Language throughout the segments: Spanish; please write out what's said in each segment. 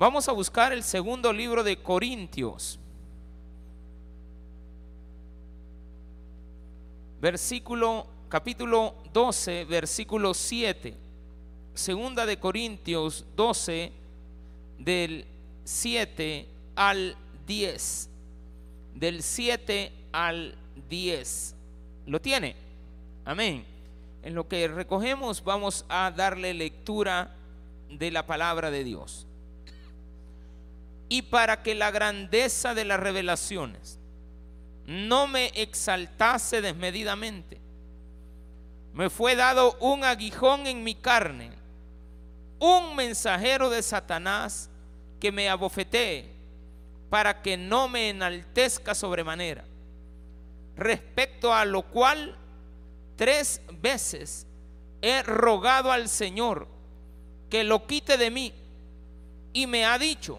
Vamos a buscar el segundo libro de Corintios. Versículo capítulo 12, versículo 7. Segunda de Corintios 12 del 7 al 10. Del 7 al 10. ¿Lo tiene? Amén. En lo que recogemos vamos a darle lectura de la palabra de Dios. Y para que la grandeza de las revelaciones no me exaltase desmedidamente, me fue dado un aguijón en mi carne, un mensajero de Satanás que me abofetee para que no me enaltezca sobremanera. Respecto a lo cual tres veces he rogado al Señor que lo quite de mí y me ha dicho,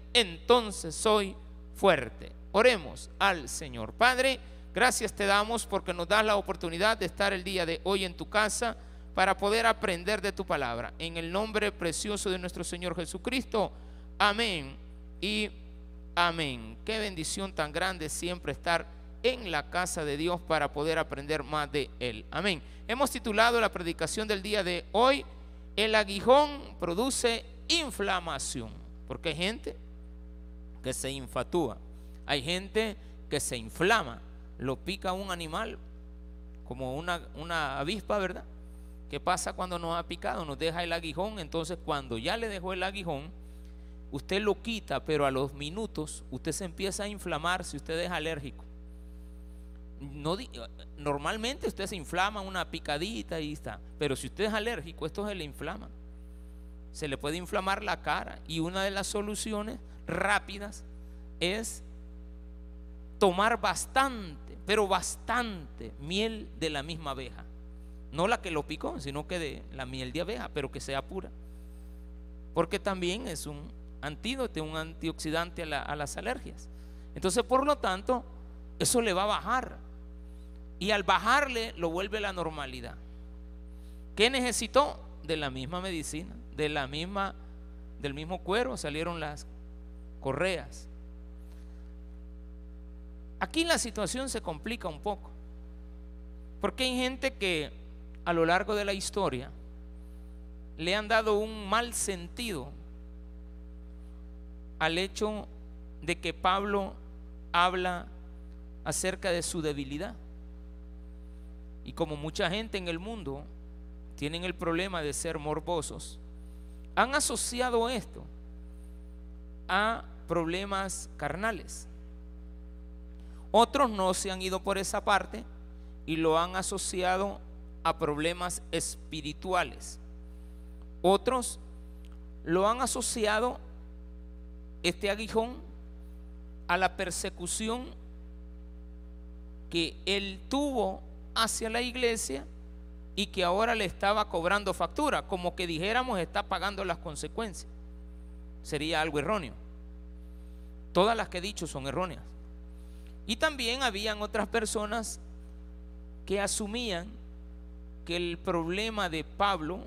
entonces soy fuerte. Oremos al Señor. Padre, gracias te damos porque nos das la oportunidad de estar el día de hoy en tu casa para poder aprender de tu palabra. En el nombre precioso de nuestro Señor Jesucristo. Amén y amén. Qué bendición tan grande siempre estar en la casa de Dios para poder aprender más de Él. Amén. Hemos titulado la predicación del día de hoy, El aguijón produce inflamación. Porque hay gente que se infatúa, hay gente que se inflama, lo pica un animal como una, una avispa, ¿verdad? ¿Qué pasa cuando nos ha picado? Nos deja el aguijón. Entonces, cuando ya le dejó el aguijón, usted lo quita, pero a los minutos usted se empieza a inflamar si usted es alérgico. No, normalmente usted se inflama una picadita y está, pero si usted es alérgico, esto se le inflama. Se le puede inflamar la cara y una de las soluciones rápidas es tomar bastante, pero bastante miel de la misma abeja. No la que lo picó, sino que de la miel de abeja, pero que sea pura. Porque también es un antídoto, un antioxidante a, las alergias. Entonces, por lo tanto, eso le va a bajar. Y al bajarle, lo vuelve a la normalidad. ¿Qué necesitó? De la misma medicina, de la misma, del mismo cuero salieron las correas. Aquí la situación se complica un poco. Porque hay gente que a lo largo de la historia le han dado un mal sentido al hecho de que Pablo habla acerca de su debilidad. Y como mucha gente en el mundo tienen el problema de ser morbosos, han asociado esto a problemas carnales. Otros no se han ido por esa parte y lo han asociado a problemas espirituales. Otros lo han asociado, este aguijón, a la persecución que él tuvo hacia la iglesia y que ahora le estaba cobrando factura, como que dijéramos está pagando las consecuencias. Sería algo erróneo. Todas las que he dicho son erróneas. Y también habían otras personas que asumían que el problema de Pablo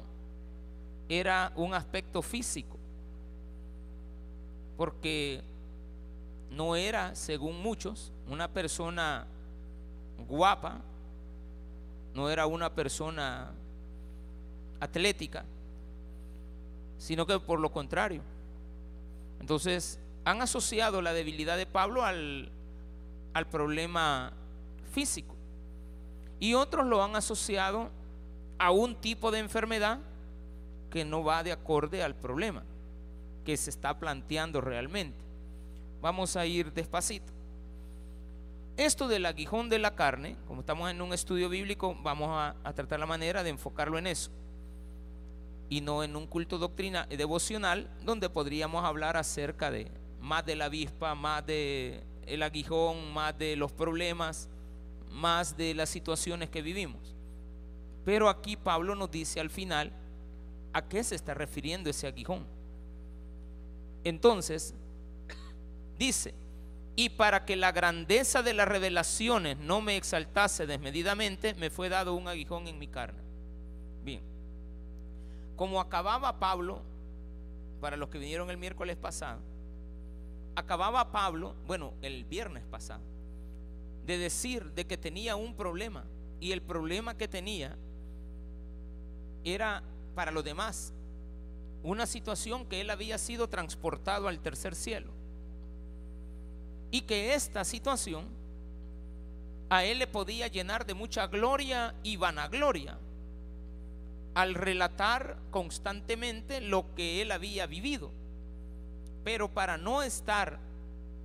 era un aspecto físico, porque no era, según muchos, una persona guapa, no era una persona atlética, sino que por lo contrario. Entonces, han asociado la debilidad de Pablo al, al problema físico. Y otros lo han asociado a un tipo de enfermedad que no va de acorde al problema que se está planteando realmente. Vamos a ir despacito. Esto del aguijón de la carne, como estamos en un estudio bíblico, vamos a, tratar la manera de enfocarlo en eso. Y no en un culto doctrina devocional donde podríamos hablar acerca de más de la avispa, más de el aguijón, más de los problemas, más de las situaciones que vivimos. Pero aquí Pablo nos dice al final a qué se está refiriendo ese aguijón. Entonces, dice, y para que la grandeza de las revelaciones no me exaltase desmedidamente, me fue dado un aguijón en mi carne. Bien, como acababa Pablo, para los que vinieron el miércoles pasado, acababa Pablo, bueno, el viernes pasado, de decir de que tenía un problema y el problema que tenía era para los demás una situación que él había sido transportado al tercer cielo y que esta situación a él le podía llenar de mucha gloria y vanagloria al relatar constantemente lo que él había vivido. Pero para no estar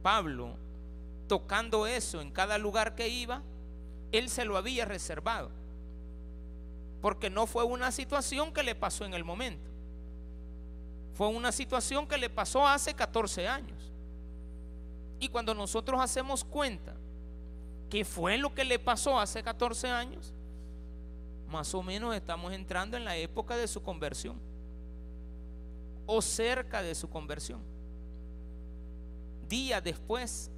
Pablo tocando eso en cada lugar que iba, él se lo había reservado. Porque no fue una situación que le pasó en el momento. Fue una situación que le pasó hace 14 años. Y cuando nosotros hacemos cuenta que fue lo que le pasó hace 14 años, más o menos estamos entrando en la época de su conversión. O cerca de su conversión. Días después,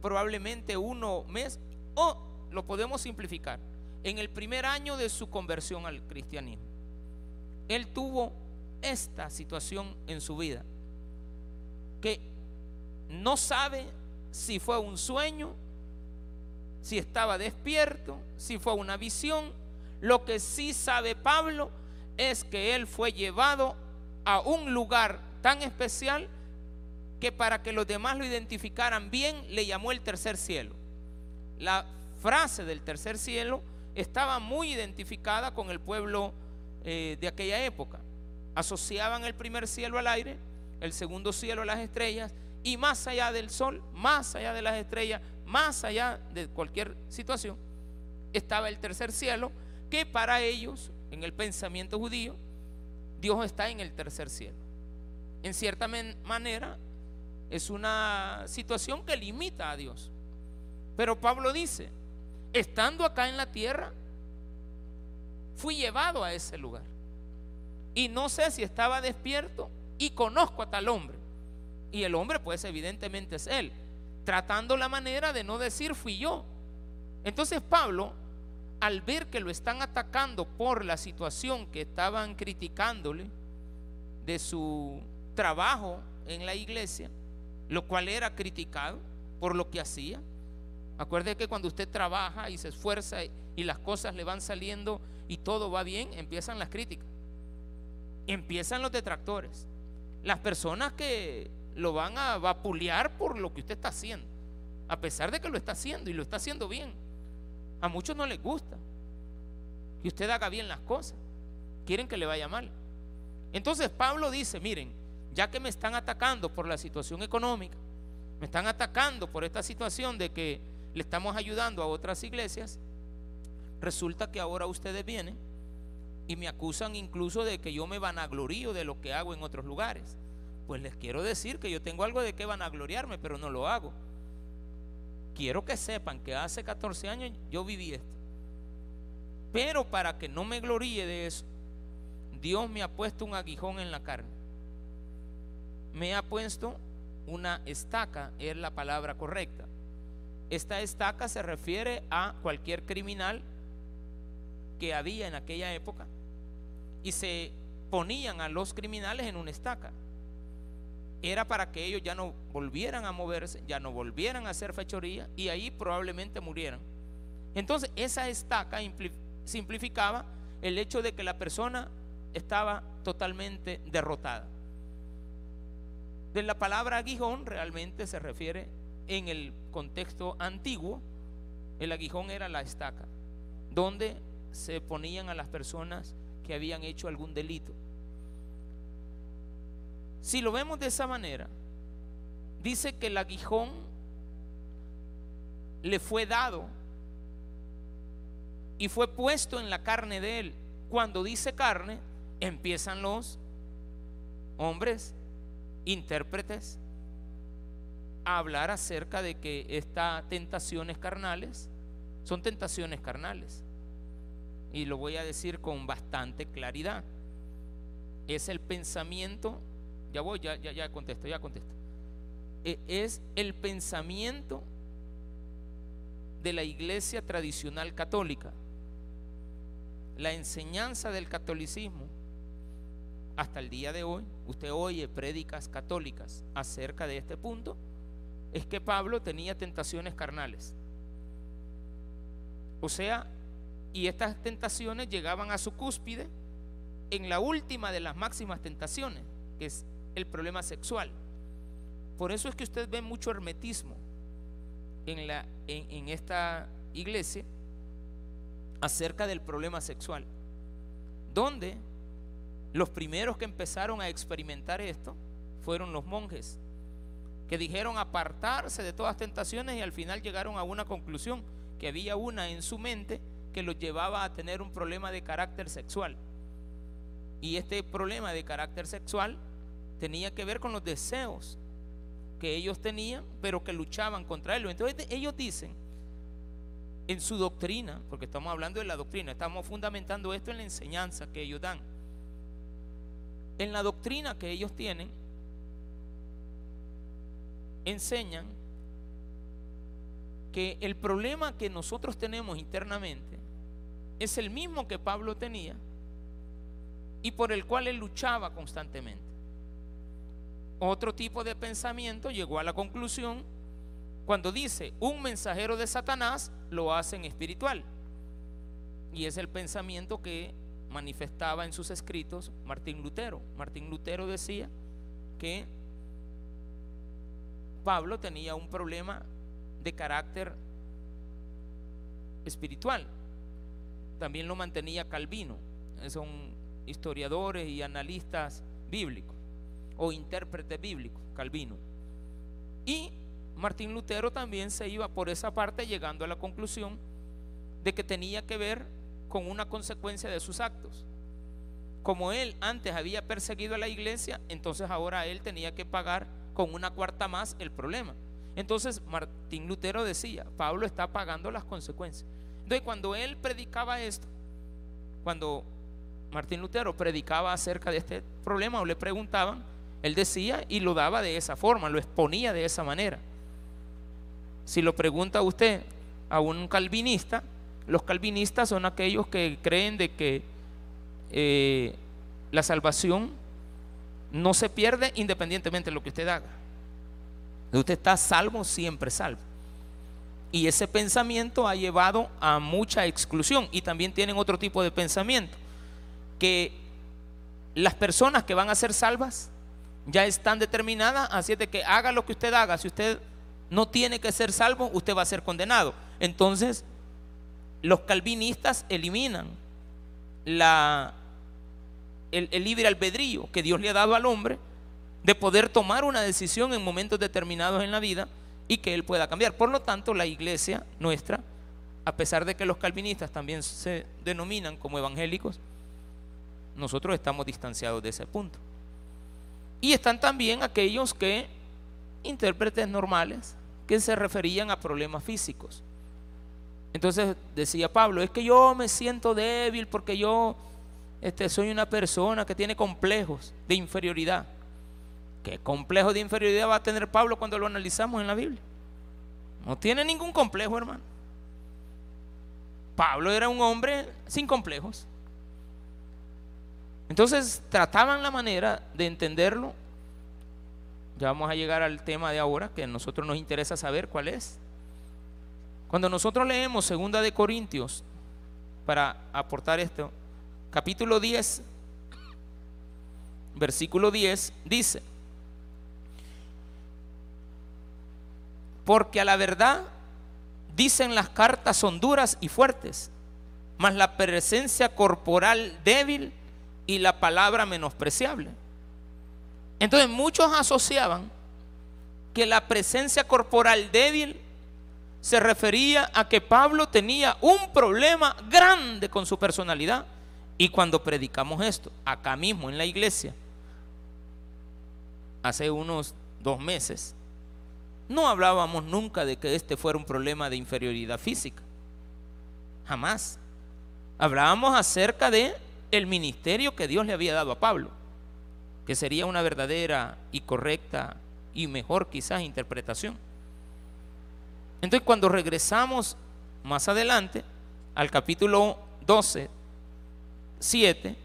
probablemente uno mes, o lo podemos simplificar, en el primer año de su conversión al cristianismo. Él tuvo esta situación en su vida, que no sabe si fue un sueño, si estaba despierto, si fue una visión. Lo que sí sabe Pablo es que él fue llevado a un lugar tan especial que para que los demás lo identificaran bien le llamó el tercer cielo. La frase del tercer cielo estaba muy identificada con el pueblo eh, de aquella época. Asociaban el primer cielo al aire, el segundo cielo a las estrellas y más allá del sol, más allá de las estrellas, más allá de cualquier situación, estaba el tercer cielo, que para ellos, en el pensamiento judío, Dios está en el tercer cielo. En cierta manera, es una situación que limita a Dios. Pero Pablo dice, estando acá en la tierra, fui llevado a ese lugar. Y no sé si estaba despierto y conozco a tal hombre. Y el hombre, pues evidentemente es él, tratando la manera de no decir fui yo. Entonces Pablo, al ver que lo están atacando por la situación que estaban criticándole de su trabajo en la iglesia, lo cual era criticado por lo que hacía. Acuerde que cuando usted trabaja y se esfuerza y las cosas le van saliendo y todo va bien, empiezan las críticas. Empiezan los detractores. Las personas que lo van a vapulear por lo que usted está haciendo. A pesar de que lo está haciendo y lo está haciendo bien. A muchos no les gusta que usted haga bien las cosas. Quieren que le vaya mal. Entonces Pablo dice, miren, ya que me están atacando por la situación económica, me están atacando por esta situación de que le estamos ayudando a otras iglesias, resulta que ahora ustedes vienen y me acusan incluso de que yo me vanaglorío de lo que hago en otros lugares pues les quiero decir que yo tengo algo de que van a gloriarme, pero no lo hago. Quiero que sepan que hace 14 años yo viví esto. Pero para que no me gloríe de eso, Dios me ha puesto un aguijón en la carne. Me ha puesto una estaca, es la palabra correcta. Esta estaca se refiere a cualquier criminal que había en aquella época y se ponían a los criminales en una estaca era para que ellos ya no volvieran a moverse, ya no volvieran a hacer fechoría y ahí probablemente murieran. Entonces esa estaca simplificaba el hecho de que la persona estaba totalmente derrotada. De la palabra aguijón realmente se refiere en el contexto antiguo, el aguijón era la estaca, donde se ponían a las personas que habían hecho algún delito. Si lo vemos de esa manera, dice que el aguijón le fue dado y fue puesto en la carne de él. Cuando dice carne, empiezan los hombres, intérpretes, a hablar acerca de que estas tentaciones carnales son tentaciones carnales. Y lo voy a decir con bastante claridad. Es el pensamiento, ya voy, ya, ya, ya contesto, ya contesto. E, es el pensamiento de la iglesia tradicional católica. La enseñanza del catolicismo hasta el día de hoy, usted oye prédicas católicas acerca de este punto, es que Pablo tenía tentaciones carnales. O sea, y estas tentaciones llegaban a su cúspide en la última de las máximas tentaciones, que es el problema sexual. Por eso es que usted ve mucho hermetismo en, la, en, esta iglesia acerca del problema sexual, donde los primeros que empezaron a experimentar esto fueron los monjes, que dijeron apartarse de todas tentaciones y al final llegaron a una conclusión, que había una en su mente que los llevaba a tener un problema de carácter sexual. Y este problema de carácter sexual tenía que ver con los deseos que ellos tenían, pero que luchaban contra él. Entonces ellos dicen en su doctrina, porque estamos hablando de la doctrina, estamos fundamentando esto en la enseñanza que ellos dan. En la doctrina que ellos tienen, enseñan que el problema que nosotros tenemos internamente es el mismo que Pablo tenía y por el cual él luchaba constantemente. Otro tipo de pensamiento llegó a la conclusión cuando dice, un mensajero de Satanás lo hacen espiritual. Y es el pensamiento que manifestaba en sus escritos Martín Lutero. Martín Lutero decía que Pablo tenía un problema de carácter espiritual. También lo mantenía Calvino. Son historiadores y analistas bíblicos o intérpretes bíblicos, Calvino. Y Martín Lutero también se iba por esa parte llegando a la conclusión de que tenía que ver con una consecuencia de sus actos. Como él antes había perseguido a la iglesia, entonces ahora él tenía que pagar con una cuarta más el problema. Entonces Martín Lutero decía, Pablo está pagando las consecuencias. Entonces cuando él predicaba esto, cuando Martín Lutero predicaba acerca de este problema o le preguntaban, él decía y lo daba de esa forma, lo exponía de esa manera. Si lo pregunta usted a un calvinista, los calvinistas son aquellos que creen de que eh, la salvación no se pierde independientemente de lo que usted haga. Usted está salvo, siempre salvo. Y ese pensamiento ha llevado a mucha exclusión. Y también tienen otro tipo de pensamiento. Que las personas que van a ser salvas ya están determinadas, así es de que haga lo que usted haga. Si usted no tiene que ser salvo, usted va a ser condenado. Entonces, los calvinistas eliminan la, el, el libre albedrío que Dios le ha dado al hombre de poder tomar una decisión en momentos determinados en la vida y que él pueda cambiar. Por lo tanto, la iglesia nuestra, a pesar de que los calvinistas también se denominan como evangélicos, nosotros estamos distanciados de ese punto. Y están también aquellos que, intérpretes normales, que se referían a problemas físicos. Entonces decía Pablo, es que yo me siento débil porque yo este, soy una persona que tiene complejos de inferioridad. ¿Qué complejo de inferioridad va a tener Pablo cuando lo analizamos en la Biblia? No tiene ningún complejo, hermano. Pablo era un hombre sin complejos. Entonces trataban la manera de entenderlo. Ya vamos a llegar al tema de ahora, que a nosotros nos interesa saber cuál es. Cuando nosotros leemos Segunda de Corintios, para aportar esto, capítulo 10, versículo 10, dice, Porque a la verdad dicen las cartas son duras y fuertes, mas la presencia corporal débil y la palabra menospreciable. Entonces muchos asociaban que la presencia corporal débil se refería a que Pablo tenía un problema grande con su personalidad Y cuando predicamos esto, acá mismo en la iglesia, hace unos dos meses, no hablábamos nunca de que este fuera un problema de inferioridad física. Jamás. Hablábamos acerca de el ministerio que Dios le había dado a Pablo, que sería una verdadera y correcta y mejor quizás interpretación. Entonces cuando regresamos más adelante al capítulo 12 7,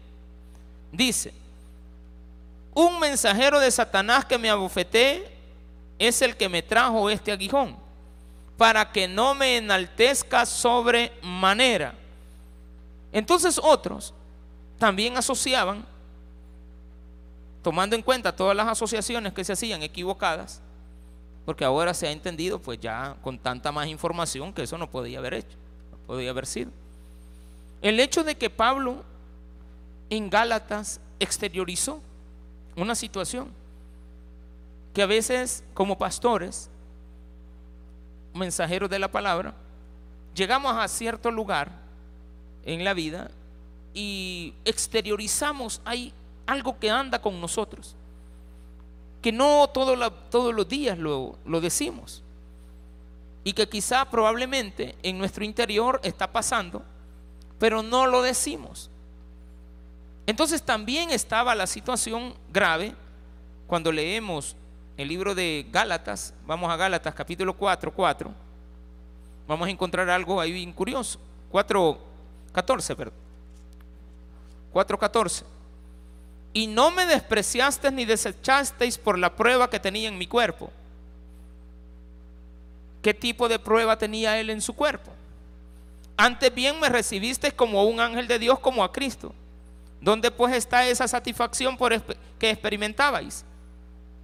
dice, un mensajero de Satanás que me abofeté es el que me trajo este aguijón, para que no me enaltezca sobre manera. Entonces otros también asociaban, tomando en cuenta todas las asociaciones que se hacían equivocadas, porque ahora se ha entendido, pues ya con tanta más información, que eso no podía haber hecho, no podía haber sido. El hecho de que Pablo en Gálatas exteriorizó una situación que a veces como pastores, mensajeros de la palabra, llegamos a cierto lugar en la vida y exteriorizamos, hay algo que anda con nosotros, que no todos los días lo, lo decimos y que quizá probablemente en nuestro interior está pasando, pero no lo decimos. Entonces también estaba la situación grave cuando leemos el libro de Gálatas, vamos a Gálatas capítulo 4, 4, vamos a encontrar algo ahí bien curioso. 4, 14, perdón. 4, 14. Y no me despreciasteis ni desechasteis por la prueba que tenía en mi cuerpo. ¿Qué tipo de prueba tenía él en su cuerpo? Antes bien me recibisteis como un ángel de Dios, como a Cristo. ¿Dónde pues está esa satisfacción por que experimentabais?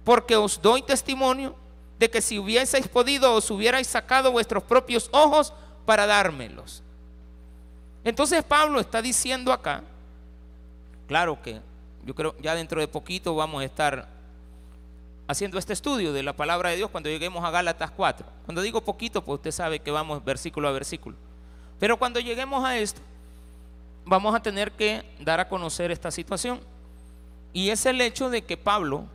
Porque os doy testimonio de que si hubieseis podido os hubierais sacado vuestros propios ojos para dármelos. Entonces Pablo está diciendo acá, claro que yo creo ya dentro de poquito vamos a estar haciendo este estudio de la palabra de Dios cuando lleguemos a Gálatas 4. Cuando digo poquito, pues usted sabe que vamos versículo a versículo. Pero cuando lleguemos a esto, vamos a tener que dar a conocer esta situación. Y es el hecho de que Pablo,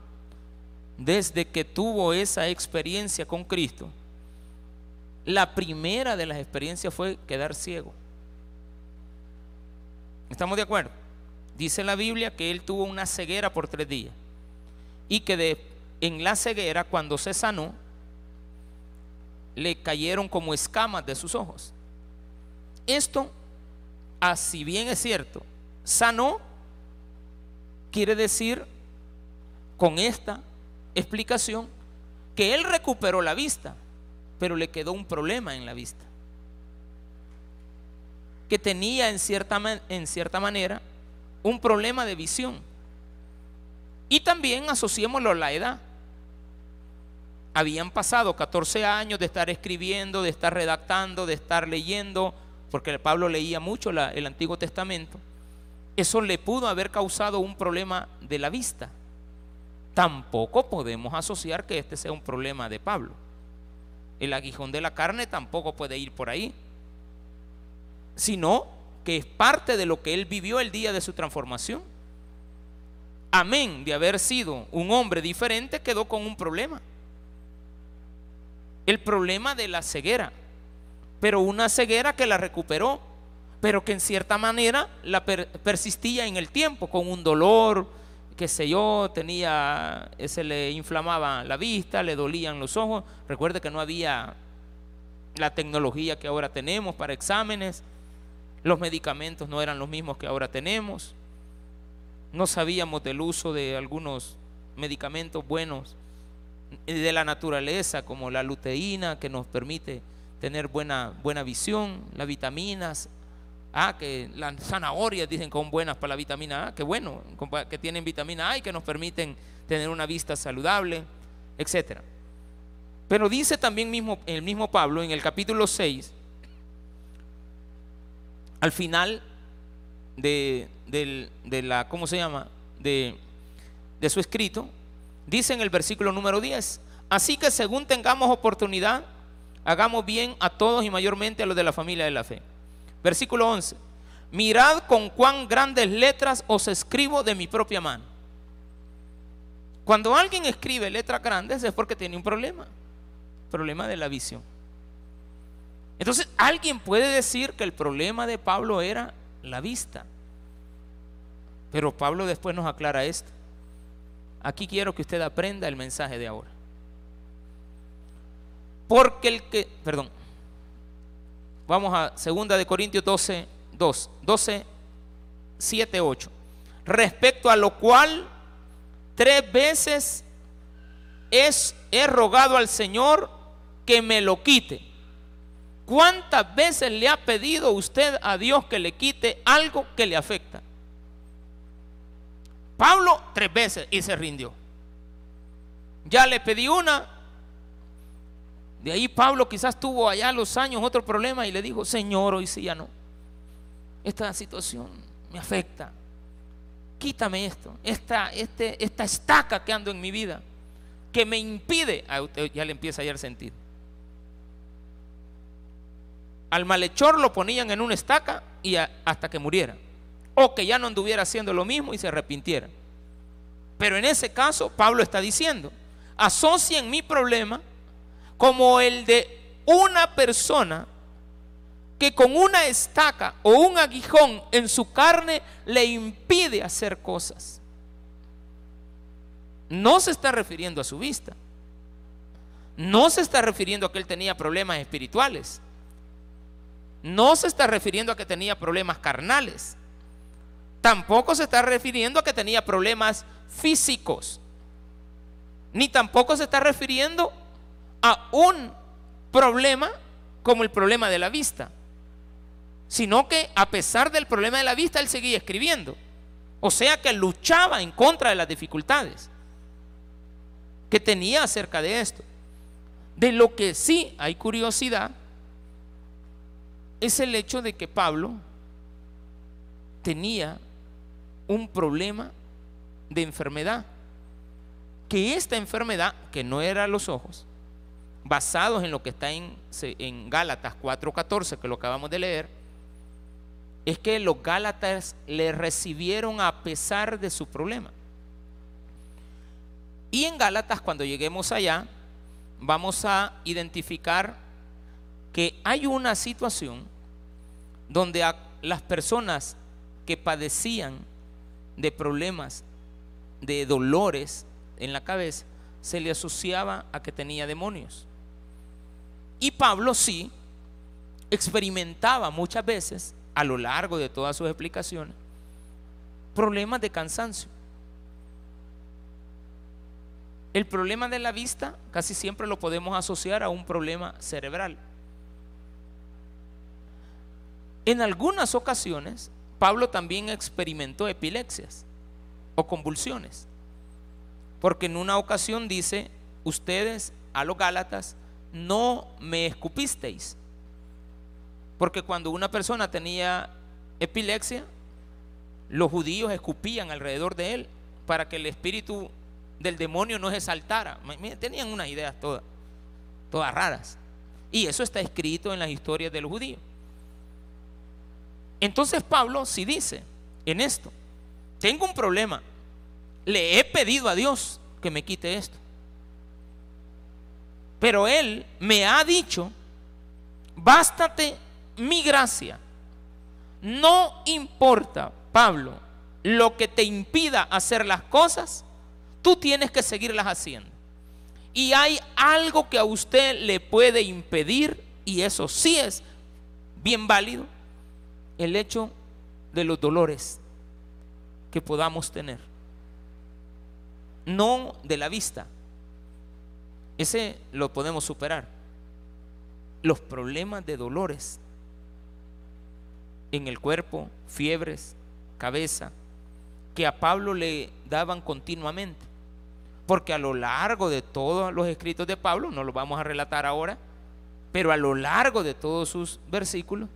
desde que tuvo esa experiencia con Cristo, la primera de las experiencias fue quedar ciego. ¿Estamos de acuerdo? Dice la Biblia que él tuvo una ceguera por tres días y que en la ceguera, cuando se sanó, le cayeron como escamas de sus ojos. Esto así bien es cierto, sanó, quiere decir con esta explicación que él recuperó la vista, pero le quedó un problema en la vista. Que tenía en cierta, en cierta manera un problema de visión. Y también asociémoslo a la edad. Habían pasado 14 años de estar escribiendo, de estar redactando, de estar leyendo, porque Pablo leía mucho el Antiguo Testamento, eso le pudo haber causado un problema de la vista. Tampoco podemos asociar que este sea un problema de Pablo. El aguijón de la carne tampoco puede ir por ahí, sino que es parte de lo que él vivió el día de su transformación. Amén de haber sido un hombre diferente, quedó con un problema. El problema de la ceguera pero una ceguera que la recuperó, pero que en cierta manera la persistía en el tiempo, con un dolor, qué sé yo, tenía, se le inflamaba la vista, le dolían los ojos. Recuerde que no había la tecnología que ahora tenemos para exámenes, los medicamentos no eran los mismos que ahora tenemos, no sabíamos del uso de algunos medicamentos buenos de la naturaleza, como la luteína, que nos permite tener buena, buena visión, las vitaminas, ah, que las zanahorias dicen con buenas para la vitamina A, que bueno, que tienen vitamina A y que nos permiten tener una vista saludable, etc. Pero dice también mismo, el mismo Pablo en el capítulo 6, al final de, de la, ¿cómo se llama? De, de su escrito, dice en el versículo número 10, así que según tengamos oportunidad, hagamos bien a todos y mayormente a los de la familia de la fe. Versículo 11. mirad con cuán grandes letras os escribo de mi propia mano. Cuando alguien escribe letras grandes es porque tiene un problema, problema de la visión. Entonces, alguien puede decir que el problema de Pablo era la vista. Pero Pablo después nos aclara esto. Aquí quiero que usted aprenda el mensaje de ahora. Porque el que, perdón, vamos a 2 de Corintios 12, 2, 12, 7, 8. Respecto a lo cual tres veces es, he rogado al Señor que me lo quite. ¿Cuántas veces le ha pedido usted a Dios que le quite algo que le afecta? Pablo tres veces y se rindió. Ya le pedí una. De ahí Pablo quizás tuvo allá los años otro problema y le dijo, Señor, hoy sí ya no. Esta situación me afecta. Quítame esto, esta, este, esta estaca que ando en mi vida, que me impide, a usted ya le empieza a hallar sentido. Al malhechor lo ponían en una estaca y hasta que muriera o que ya no anduviera haciendo lo mismo y se arrepintiera. Pero en ese caso, Pablo está diciendo, asocien mi problema como el de una persona que con una estaca o un aguijón en su carne le impide hacer cosas. No se está refiriendo a su vista. No se está refiriendo a que él tenía problemas espirituales. No se está refiriendo a que tenía problemas carnales. Tampoco se está refiriendo a que tenía problemas físicos. Ni tampoco se está refiriendo a un problema como el problema de la vista. Sino que a pesar del problema de la vista, él seguía escribiendo. O sea que luchaba en contra de las dificultades que tenía acerca de esto. De lo que sí hay curiosidad es el hecho de que Pablo tenía un problema de enfermedad. Que esta enfermedad, que no era los ojos, basados en lo que está en, en Gálatas 4:14, que lo acabamos de leer, es que los Gálatas le recibieron a pesar de su problema. Y en Gálatas, cuando lleguemos allá, vamos a identificar que hay una situación donde a las personas que padecían de problemas, de dolores en la cabeza, se le asociaba a que tenía demonios. Y Pablo sí experimentaba muchas veces, a lo largo de todas sus explicaciones, problemas de cansancio. El problema de la vista casi siempre lo podemos asociar a un problema cerebral. En algunas ocasiones Pablo también experimentó epilepsias o convulsiones. Porque en una ocasión dice, ustedes a los Gálatas no me escupisteis. Porque cuando una persona tenía epilepsia, los judíos escupían alrededor de él para que el espíritu del demonio no se saltara. Tenían unas ideas todas, todas raras. Y eso está escrito en las historias de los judíos. Entonces Pablo sí dice en esto, tengo un problema, le he pedido a Dios que me quite esto. Pero Él me ha dicho, bástate mi gracia. No importa, Pablo, lo que te impida hacer las cosas, tú tienes que seguirlas haciendo. Y hay algo que a usted le puede impedir, y eso sí es bien válido, el hecho de los dolores que podamos tener. No de la vista. Ese lo podemos superar. Los problemas de dolores en el cuerpo, fiebres, cabeza, que a Pablo le daban continuamente. Porque a lo largo de todos los escritos de Pablo, no los vamos a relatar ahora, pero a lo largo de todos sus versículos,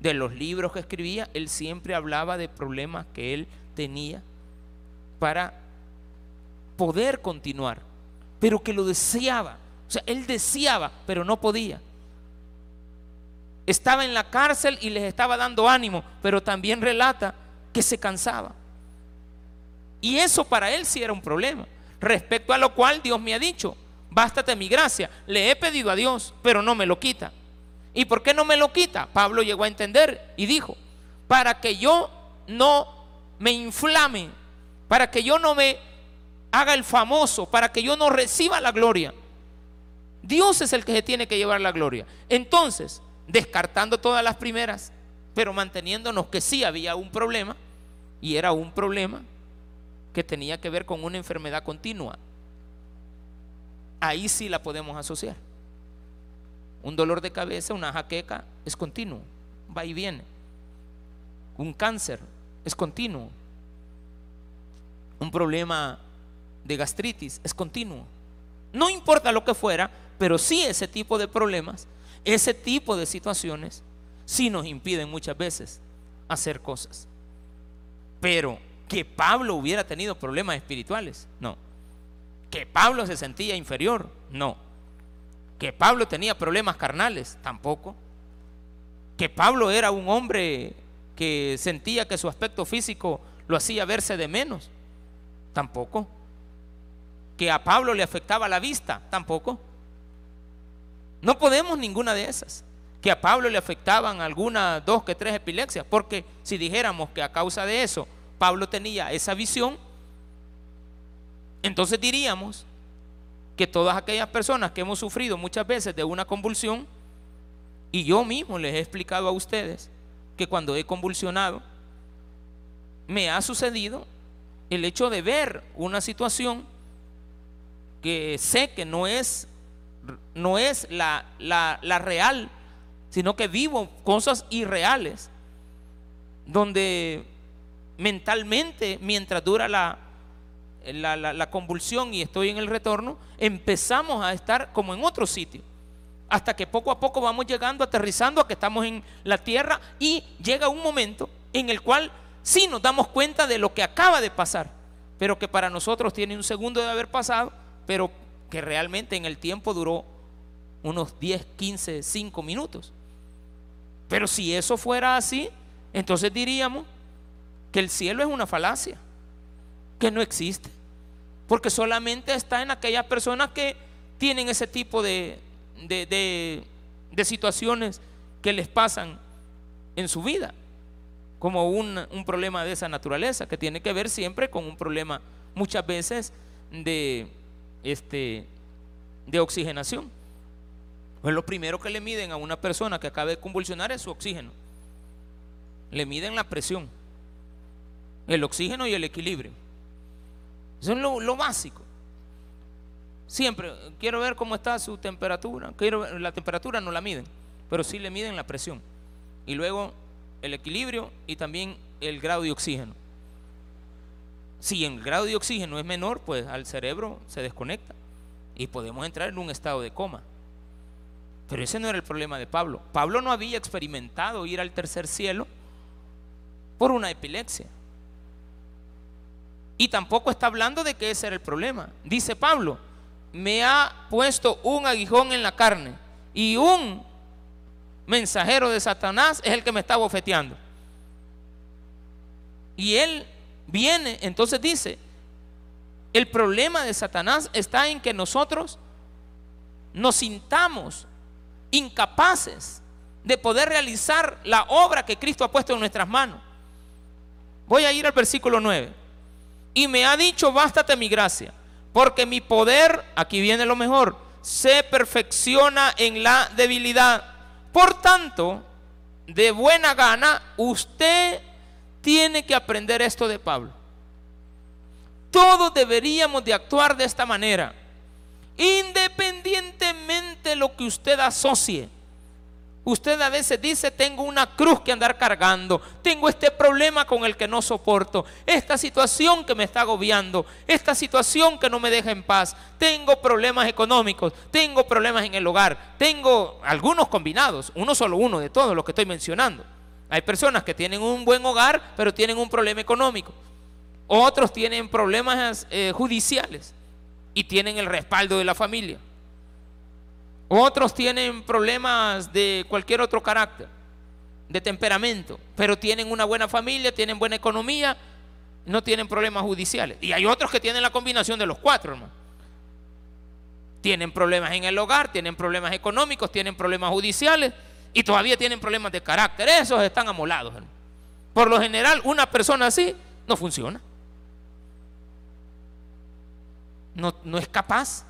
de los libros que escribía, él siempre hablaba de problemas que él tenía para poder continuar, pero que lo deseaba. O sea, él deseaba, pero no podía. estaba en la cárcel y les estaba dando ánimo, pero también relata que se cansaba. Y eso para él sí era un problema. Respecto a lo cual Dios me ha dicho, bástate mi gracia. Le he pedido a Dios, pero no me lo quita. ¿Y por qué no me lo quita? Pablo llegó a entender y dijo, para que yo no me inflame, para que yo no me haga el famoso, para que yo no reciba la gloria. Dios es el que se tiene que llevar la gloria. Entonces, descartando todas las primeras, pero manteniéndonos que sí había un problema, y era un problema que tenía que ver con una enfermedad continua. Ahí sí la podemos asociar. Un dolor de cabeza, una jaqueca, es continuo, va y viene. Un cáncer es continuo. Un problema de gastritis es continuo. No importa lo que fuera, pero sí ese tipo de problemas, ese tipo de situaciones, sí nos impiden muchas veces hacer cosas. Pero que Pablo hubiera tenido problemas espirituales, no. Que Pablo se sentía inferior, no. Que Pablo tenía problemas carnales, tampoco. Que Pablo era un hombre que sentía que su aspecto físico lo hacía verse de menos, tampoco. Que a Pablo le afectaba la vista, tampoco. No podemos ninguna de esas. Que a Pablo le afectaban algunas dos que tres epilepsias, porque si dijéramos que a causa de eso Pablo tenía esa visión, entonces diríamos que todas aquellas personas que hemos sufrido muchas veces de una convulsión, y yo mismo les he explicado a ustedes que cuando he convulsionado, me ha sucedido el hecho de ver una situación que sé que no es, no es la, la real, sino que vivo cosas irreales, donde mentalmente, mientras dura la, la, convulsión y estoy en el retorno, empezamos a estar como en otro sitio. Hasta que poco a poco vamos llegando, aterrizando a que estamos en la tierra y llega un momento en el cual sí nos damos cuenta de lo que acaba de pasar, pero que para nosotros tiene un segundo de haber pasado, pero que realmente en el tiempo duró unos 10, 15, 5 minutos. Pero si eso fuera así, entonces diríamos que el cielo es una falacia, que no existe, porque solamente está en aquellas personas que tienen ese tipo de, de, situaciones que les pasan en su vida, como un, un, problema de esa naturaleza, que tiene que ver siempre con un problema muchas veces de, este, de oxigenación. Pues lo primero que le miden a una persona que acaba de convulsionar es su oxígeno. Le miden la presión el oxígeno y el equilibrio. Eso es lo, básico. Siempre quiero ver cómo está su temperatura. Quiero la temperatura no la miden, pero sí le miden la presión. Y luego el equilibrio y también el grado de oxígeno. Si el grado de oxígeno es menor, pues al cerebro se desconecta y podemos entrar en un estado de coma. Pero ese no era el problema de Pablo. Pablo no había experimentado ir al tercer cielo por una epilepsia. Y tampoco está hablando de que ese era el problema. Dice Pablo, me ha puesto un aguijón en la carne y un mensajero de Satanás es el que me está bofeteando. Y él viene, entonces dice, el problema de Satanás está en que nosotros nos sintamos incapaces de poder realizar la obra que Cristo ha puesto en nuestras manos. Voy a ir al versículo 9 y me ha dicho, bástate mi gracia, porque mi poder, aquí viene lo mejor, se perfecciona en la debilidad. Por tanto, de buena gana, usted tiene que aprender esto de Pablo. Todos deberíamos de actuar de esta manera, independientemente de lo que usted asocie Usted a veces dice, tengo una cruz que andar cargando, tengo este problema con el que no soporto, esta situación que me está agobiando, esta situación que no me deja en paz, tengo problemas económicos, tengo problemas en el hogar, tengo algunos combinados, uno solo uno de todos los que estoy mencionando. Hay personas que tienen un buen hogar, pero tienen un problema económico. Otros tienen problemas eh, judiciales y tienen el respaldo de la familia. Otros tienen problemas de cualquier otro carácter, de temperamento, pero tienen una buena familia, tienen buena economía, no tienen problemas judiciales. Y hay otros que tienen la combinación de los cuatro, hermano. Tienen problemas en el hogar, tienen problemas económicos, tienen problemas judiciales y todavía tienen problemas de carácter. Esos están amolados. Por lo general, una persona así no funciona. No, no es capaz.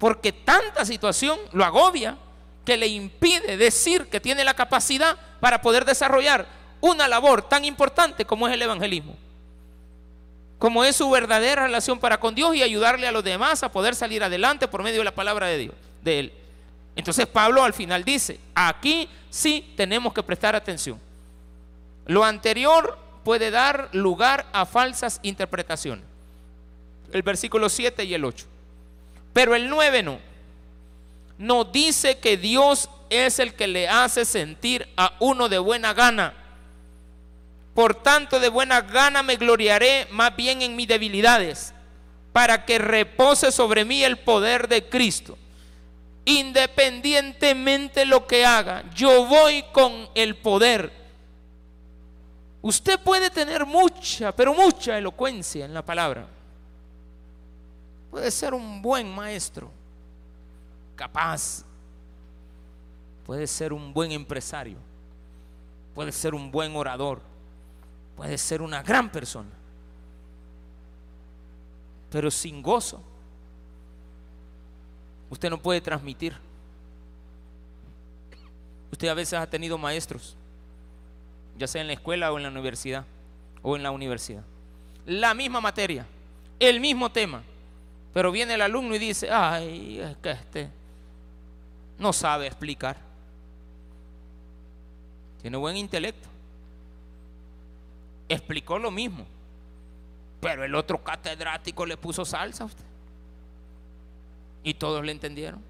Porque tanta situación lo agobia que le impide decir que tiene la capacidad para poder desarrollar una labor tan importante como es el evangelismo. Como es su verdadera relación para con Dios y ayudarle a los demás a poder salir adelante por medio de la palabra de Dios, de él. Entonces Pablo al final dice, aquí sí tenemos que prestar atención. Lo anterior puede dar lugar a falsas interpretaciones. El versículo 7 y el 8. Pero el 9 no. No dice que Dios es el que le hace sentir a uno de buena gana. Por tanto, de buena gana me gloriaré más bien en mis debilidades, para que repose sobre mí el poder de Cristo. Independientemente lo que haga, yo voy con el poder Usted puede tener mucha, pero mucha elocuencia en la palabra. Puede ser un buen maestro, capaz. Puede ser un buen empresario. Puede ser un buen orador. Puede ser una gran persona. Pero sin gozo, usted no puede transmitir. Usted a veces ha tenido maestros ya sea en la escuela o en la universidad, o en la universidad. La misma materia, el mismo tema, pero viene el alumno y dice, ay, es que este no sabe explicar. Tiene buen intelecto. Explicó lo mismo, pero el otro catedrático le puso salsa a usted. Y todos le entendieron.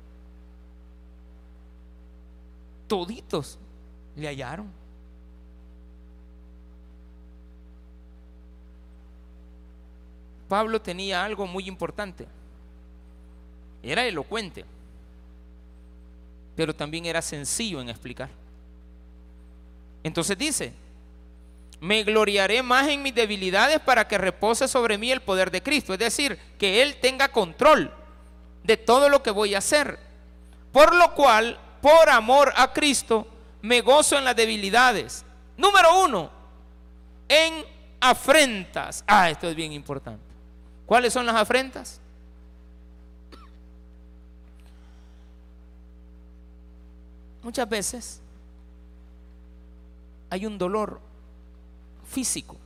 Toditos le hallaron. Pablo tenía algo muy importante. Era elocuente, pero también era sencillo en explicar. Entonces dice, me gloriaré más en mis debilidades para que repose sobre mí el poder de Cristo. Es decir, que Él tenga control de todo lo que voy a hacer. Por lo cual, por amor a Cristo, me gozo en las debilidades. Número uno, en afrentas. Ah, esto es bien importante. ¿Cuáles son las afrentas? Muchas veces hay un dolor físico,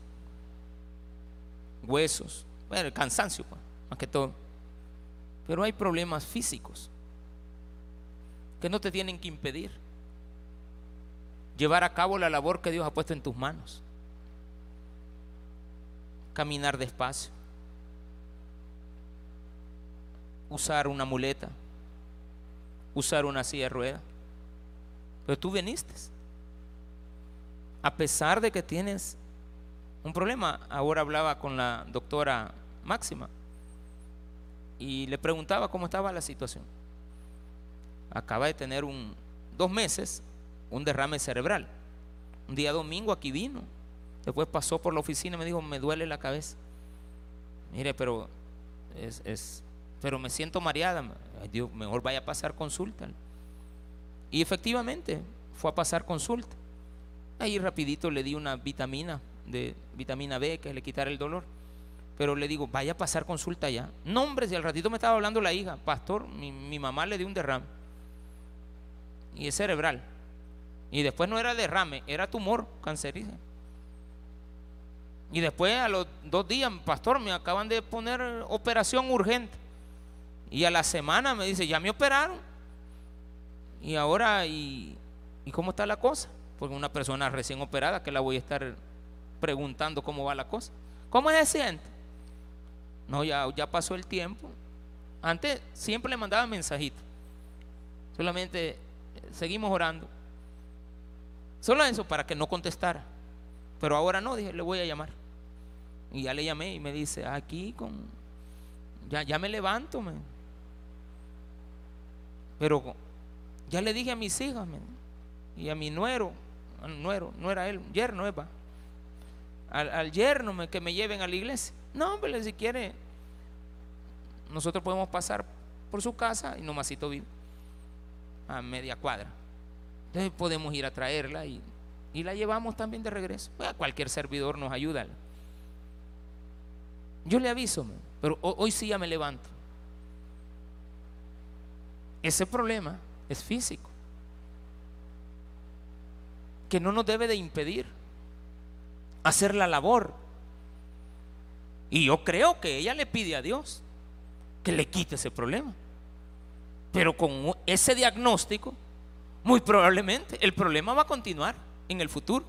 huesos, el cansancio, pues, más que todo. Pero hay problemas físicos que no te tienen que impedir llevar a cabo la labor que Dios ha puesto en tus manos. Caminar despacio usar una muleta, usar una silla de rueda. Pero tú viniste. A pesar de que tienes un problema. Ahora hablaba con la doctora Máxima y le preguntaba cómo estaba la situación. Acaba de tener un, dos meses un derrame cerebral. Un día domingo aquí vino. Después pasó por la oficina y me dijo, me duele la cabeza. Mire, pero es, es pero me siento mareada. Dios, mejor vaya a pasar consulta. Y efectivamente fue a pasar consulta. Ahí rapidito le di una vitamina de vitamina B que le quitara el dolor. Pero le digo, vaya a pasar consulta ya. No, hombre, si al ratito me estaba hablando la hija, pastor, mi, mamá le dio un derrame. Y es cerebral. Y después no era derrame, era tumor cancerígeno. Y después a los dos días, pastor, me acaban de poner operación urgente. Y a la semana me dice, ya me operaron. Y ahora, ¿y, cómo está la cosa? Porque una persona recién operada que la voy a estar preguntando cómo va la cosa. ¿Cómo se siente? No, ya, ya pasó el tiempo. Antes siempre le mandaba mensajitos. Solamente eh, seguimos orando. Solo eso para que no contestara. Pero ahora no, dije, le voy a llamar. Y ya le llamé y me dice, aquí con... Ya, ya me levanto, me, Pero ya le dije a mis hijas y a mi nuero, nuero, no era él, yerno, Eva, al, yerno que me lleven a la iglesia. No, hombre, si quiere, nosotros podemos pasar por su casa y nomasito vive a media cuadra. Entonces podemos ir a traerla y, la llevamos también de regreso. cualquier servidor nos ayuda. Yo le aviso, pero hoy sí ya me levanto. Ese problema es físico, que no nos debe de impedir hacer la labor. Y yo creo que ella le pide a Dios que le quite ese problema. Pero con ese diagnóstico, muy probablemente el problema va a continuar en el futuro.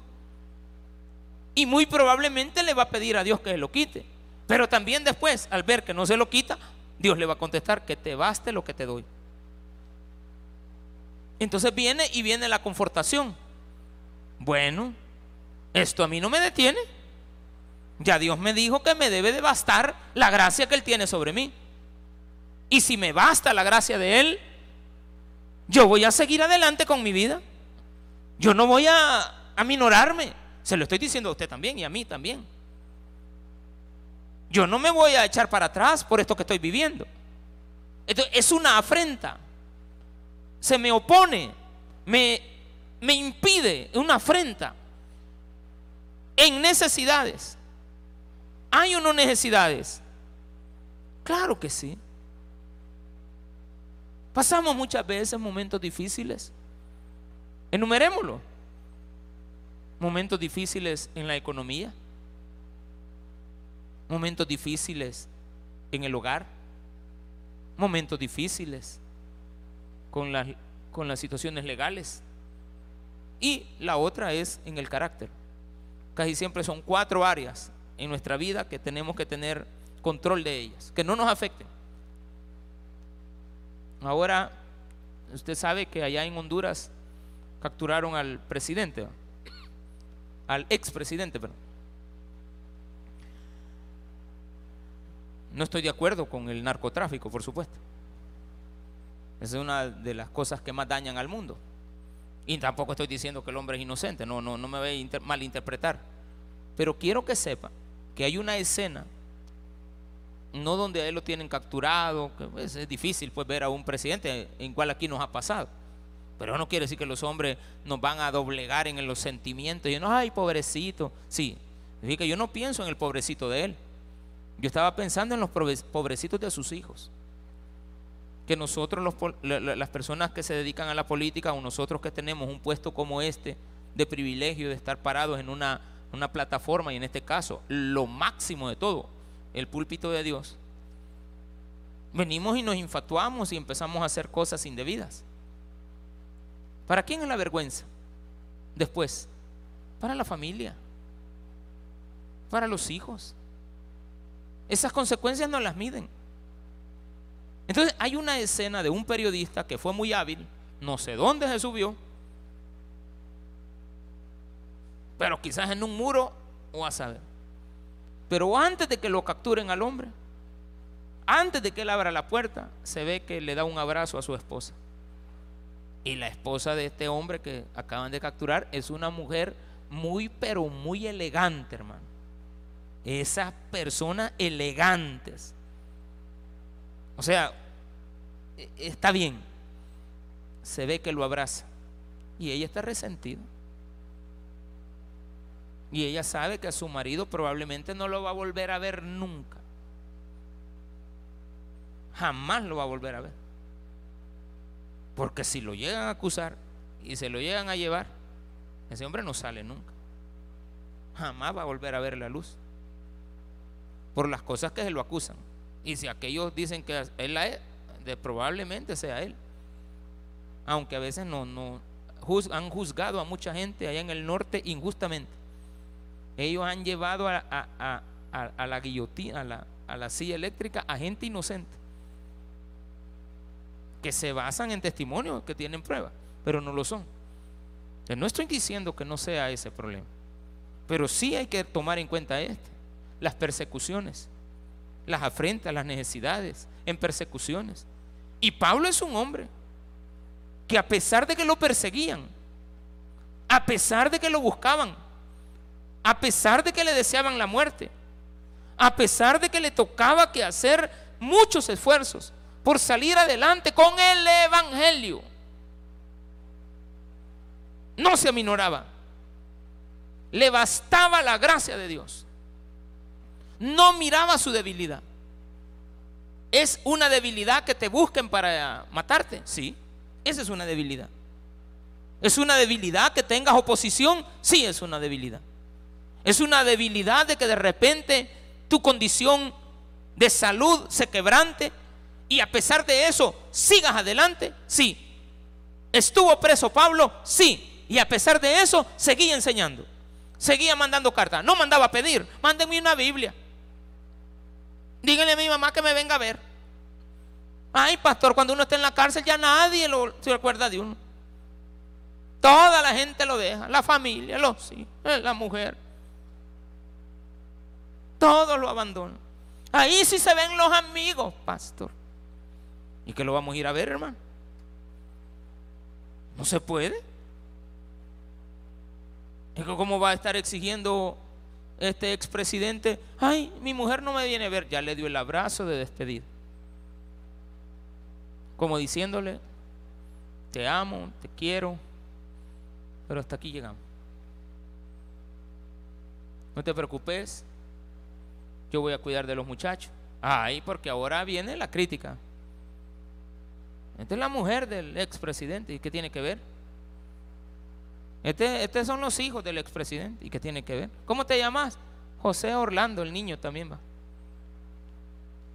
Y muy probablemente le va a pedir a Dios que se lo quite. Pero también después, al ver que no se lo quita, Dios le va a contestar que te baste lo que te doy. Entonces viene y viene la confortación. Bueno, esto a mí no me detiene. Ya Dios me dijo que me debe de bastar la gracia que Él tiene sobre mí. Y si me basta la gracia de Él, yo voy a seguir adelante con mi vida. Yo no voy a aminorarme. Se lo estoy diciendo a usted también y a mí también. Yo no me voy a echar para atrás por esto que estoy viviendo. Esto es una afrenta. Se me opone, me, me impide, una afrenta. En necesidades. ¿Hay o no necesidades? Claro que sí. Pasamos muchas veces momentos difíciles. Enumerémoslo. Momentos difíciles en la economía. Momentos difíciles en el hogar. Momentos difíciles con las, con las situaciones legales. Y la otra es en el carácter. Casi siempre son cuatro áreas en nuestra vida que tenemos que tener control de ellas, que no nos afecten. Ahora, usted sabe que allá en Honduras capturaron al presidente, al expresidente, perdón. No estoy de acuerdo con el narcotráfico, por supuesto. Esa es una de las cosas que más dañan al mundo. Y tampoco estoy diciendo que el hombre es inocente, no, no, no me voy a malinterpretar. Pero quiero que sepa que hay una escena no donde él lo tienen capturado, que pues, es difícil pues ver a un presidente, en cual aquí nos ha pasado. Pero no quiere decir que los hombres nos van a doblegar en los sentimientos. Y no, ay, pobrecito. Sí, que yo no pienso en el pobrecito de él. Yo estaba pensando en los pobrecitos de sus hijos. Que nosotros, las personas que se dedican a la política, o nosotros que tenemos un puesto como este, de privilegio de estar parados en una, una plataforma, y en este caso, lo máximo de todo, el púlpito de Dios, venimos y nos infatuamos y empezamos a hacer cosas indebidas. ¿Para quién es la vergüenza? Después, para la familia, para los hijos. Esas consecuencias no las miden. Entonces hay una escena de un periodista que fue muy hábil, no sé dónde se subió, pero quizás en un muro o a saber. Pero antes de que lo capturen al hombre, antes de que él abra la puerta, se ve que le da un abrazo a su esposa. Y la esposa de este hombre que acaban de capturar es una mujer muy, pero muy elegante, hermano. Esas personas elegantes. O sea, e, está bien. Se ve que lo abraza. Y ella está resentida. Y ella sabe que a su marido probablemente no lo va a volver a ver nunca. Jamás lo va a volver a ver. Porque si lo llegan a acusar y se lo llegan a llevar, ese hombre no sale nunca. Jamás va a volver a ver la luz. Por las cosas que se lo acusan. Y si aquellos dicen que él la es, probablemente sea él. Aunque a veces no, han juzgado a mucha gente allá en el norte injustamente. Ellos han llevado a, la guillotina, a la, silla eléctrica a gente inocente que se basan en testimonios que tienen pruebas, pero no lo son. no estoy diciendo que no sea ese problema, pero sí hay que tomar en cuenta este, las persecuciones, las afrentas, las necesidades en persecuciones. Y Pablo es un hombre que a pesar de que lo perseguían, a pesar de que lo buscaban, a pesar de que le deseaban la muerte, a pesar de que le tocaba que hacer muchos esfuerzos por salir adelante con el Evangelio, no se aminoraba. Le bastaba la gracia de Dios. No miraba su debilidad. ¿Es una debilidad que te busquen para matarte? Sí, esa es una debilidad. ¿Es una debilidad que tengas oposición? Sí, es una debilidad. Es una debilidad de que de repente tu condición de salud se quebrante y a pesar de eso sigas adelante. Sí. ¿Estuvo preso Pablo? Sí. Y a pesar de eso seguía enseñando. Seguía mandando cartas. No mandaba a pedir. Mándenme una Biblia. Díganle a mi mamá que me venga a ver. Ay, pastor, cuando uno está en la cárcel ya nadie se acuerda de uno. Toda la gente lo deja, la familia, los hijos, eh, la mujer. Todos lo abandonan. Ahí sí se ven los amigos, pastor. ¿Y que lo vamos a ir a ver, hermano? No se puede. ¿Cómo va a estar exigiendo este expresidente? Ay, mi mujer no me viene a ver. Ya le dio el abrazo de despedida. Como diciéndole, te amo, te quiero, pero hasta aquí llegamos. No te preocupes, yo voy a cuidar de los muchachos. Ay, porque ahora viene la crítica. Esta es la mujer del expresidente. ¿Y qué tiene que ver? Este, estos son los hijos del expresidente. ¿Y qué tiene que ver? ¿Cómo te llamas? José Orlando, el niño también va.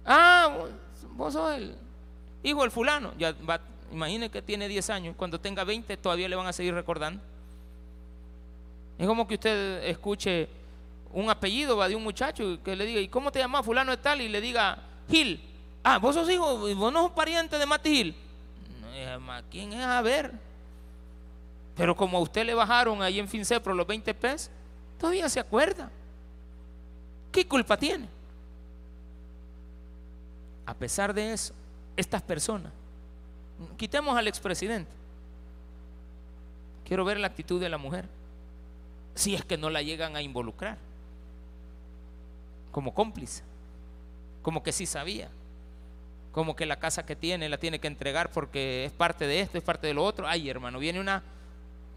Ah, vos sos el hijo del fulano. Ya va, imagine que tiene 10 años. Cuando tenga 20 todavía le van a seguir recordando. Es como que usted escuche un apellido va de un muchacho que le diga, ¿y cómo te llamas fulano de tal? Y le diga, Gil. Ah, vos sos hijo, vos no sos pariente de Mati Gil. ¿Quién es? A ver. Pero como a usted le bajaron ahí en Fincepro los 20 pesos, todavía se acuerda. ¿Qué culpa tiene? A pesar de eso, estas personas, quitemos al expresidente. Quiero ver la actitud de la mujer. Si es que no la llegan a involucrar como cómplice, como que sí sabía, como que la casa que tiene la tiene que entregar porque es parte de esto, es parte de lo otro. Ay, hermano, viene una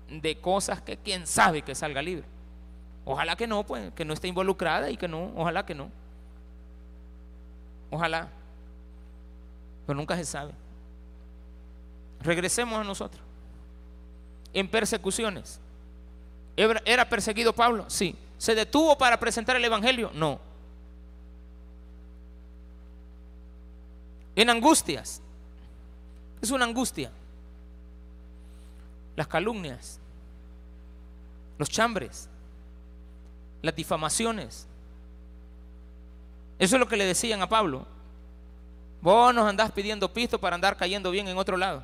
de cosas que quién sabe que salga libre. Ojalá que no, pues, que no esté involucrada y que no, ojalá que no. Ojalá. Pero nunca se sabe. Regresemos a nosotros. En persecuciones. ¿Era perseguido Pablo? Sí. ¿Se detuvo para presentar el Evangelio? No. En angustias. Es una angustia. Las calumnias, los chambres, las difamaciones. Eso es lo que le decían a Pablo. Vos nos andás pidiendo pisto para andar cayendo bien en otro lado.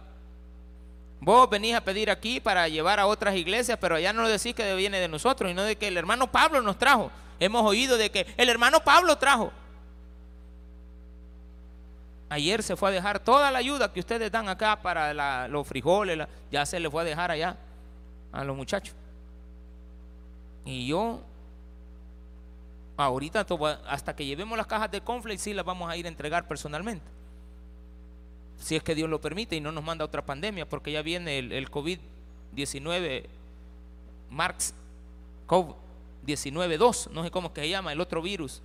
Vos venís a pedir aquí para llevar a otras iglesias, pero allá no decís que viene de nosotros, y no de que el hermano Pablo nos trajo. Hemos oído de que el hermano Pablo trajo. Ayer se fue a dejar toda la ayuda que ustedes dan acá para los frijoles, ya se le fue a dejar allá a los muchachos. Y yo, ahorita, hasta que llevemos las cajas de conflict, sí las vamos a ir a entregar personalmente. Si es que Dios lo permite y no nos manda otra pandemia, porque ya viene el, COVID-19, Marx, COVID-19-2, no sé cómo que se llama, el otro virus.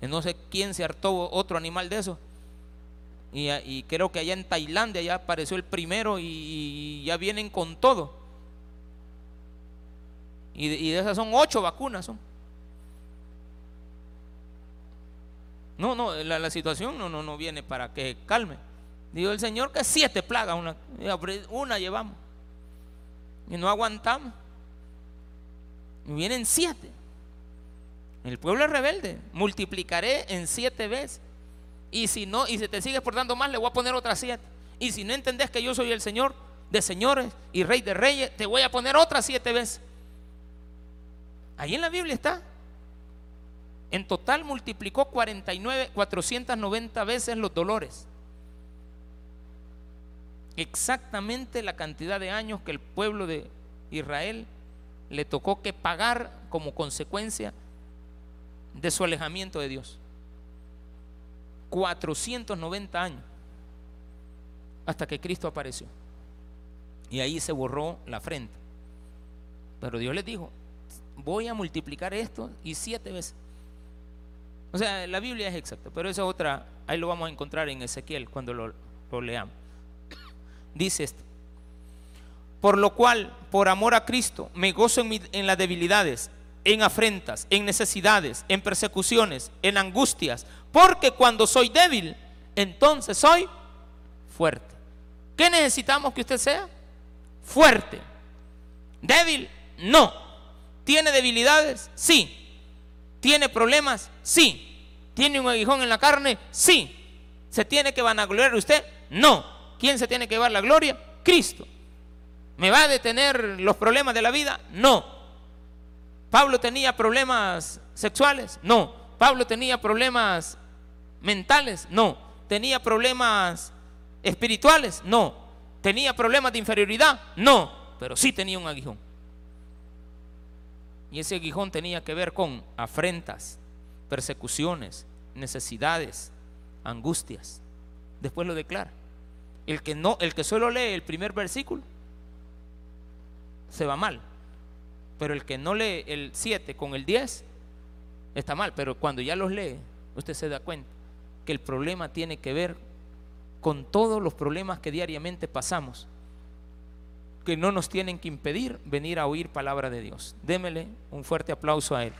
no sé quién se hartó otro animal de eso y, creo que allá en Tailandia ya apareció el primero y, ya vienen con todo. Y de, esas son ocho vacunas. Son. No, no, la, situación no, no, no viene para que calme. Digo el Señor que siete plagas, una, una llevamos. Y no aguantamos. Y vienen siete. El pueblo es rebelde. Multiplicaré en siete veces. Y si no, y si te sigues portando mal, le voy a poner otras siete. Y si no entendés que yo soy el Señor de señores y Rey de reyes, te voy a poner otras siete veces. Ahí en la Biblia está. En total multiplicó 49, 490 veces los dolores. exactamente la cantidad de años que el pueblo de Israel le tocó que pagar como consecuencia de su alejamiento de Dios. 490 años hasta que Cristo apareció. Y ahí se borró la frente. Pero Dios les dijo, voy a multiplicar esto y siete veces. O sea, la Biblia es exacta, pero esa otra, ahí lo vamos a encontrar en Ezequiel cuando lo, leamos. Dice esto. Por lo cual, por amor a Cristo, me gozo en, en las debilidades, en afrentas, en necesidades, en persecuciones, en angustias, porque cuando soy débil, entonces soy fuerte. ¿Qué necesitamos que usted sea? Fuerte. Débil, no. ¿Tiene debilidades? Sí. ¿Tiene problemas? Sí. ¿Tiene un aguijón en la carne? Sí. ¿Se tiene que vanagloriar usted? No. ¿Quién se tiene que llevar la gloria? Cristo. ¿Me va a detener los problemas de la vida? No. ¿Pablo tenía problemas sexuales? No. ¿Pablo tenía problemas mentales? No. ¿Tenía problemas espirituales? No. ¿Tenía problemas de inferioridad? No. Pero sí tenía un aguijón. Y ese aguijón tenía que ver con afrentas, persecuciones, necesidades, angustias. Después lo declara. El que no, el que solo lee el primer versículo se va mal. Pero el que no lee el 7 con el 10 está mal. Pero cuando ya los lee, usted se da cuenta que el problema tiene que ver con todos los problemas que diariamente pasamos, que no nos tienen que impedir venir a oír palabra de Dios. Démele un fuerte aplauso a él.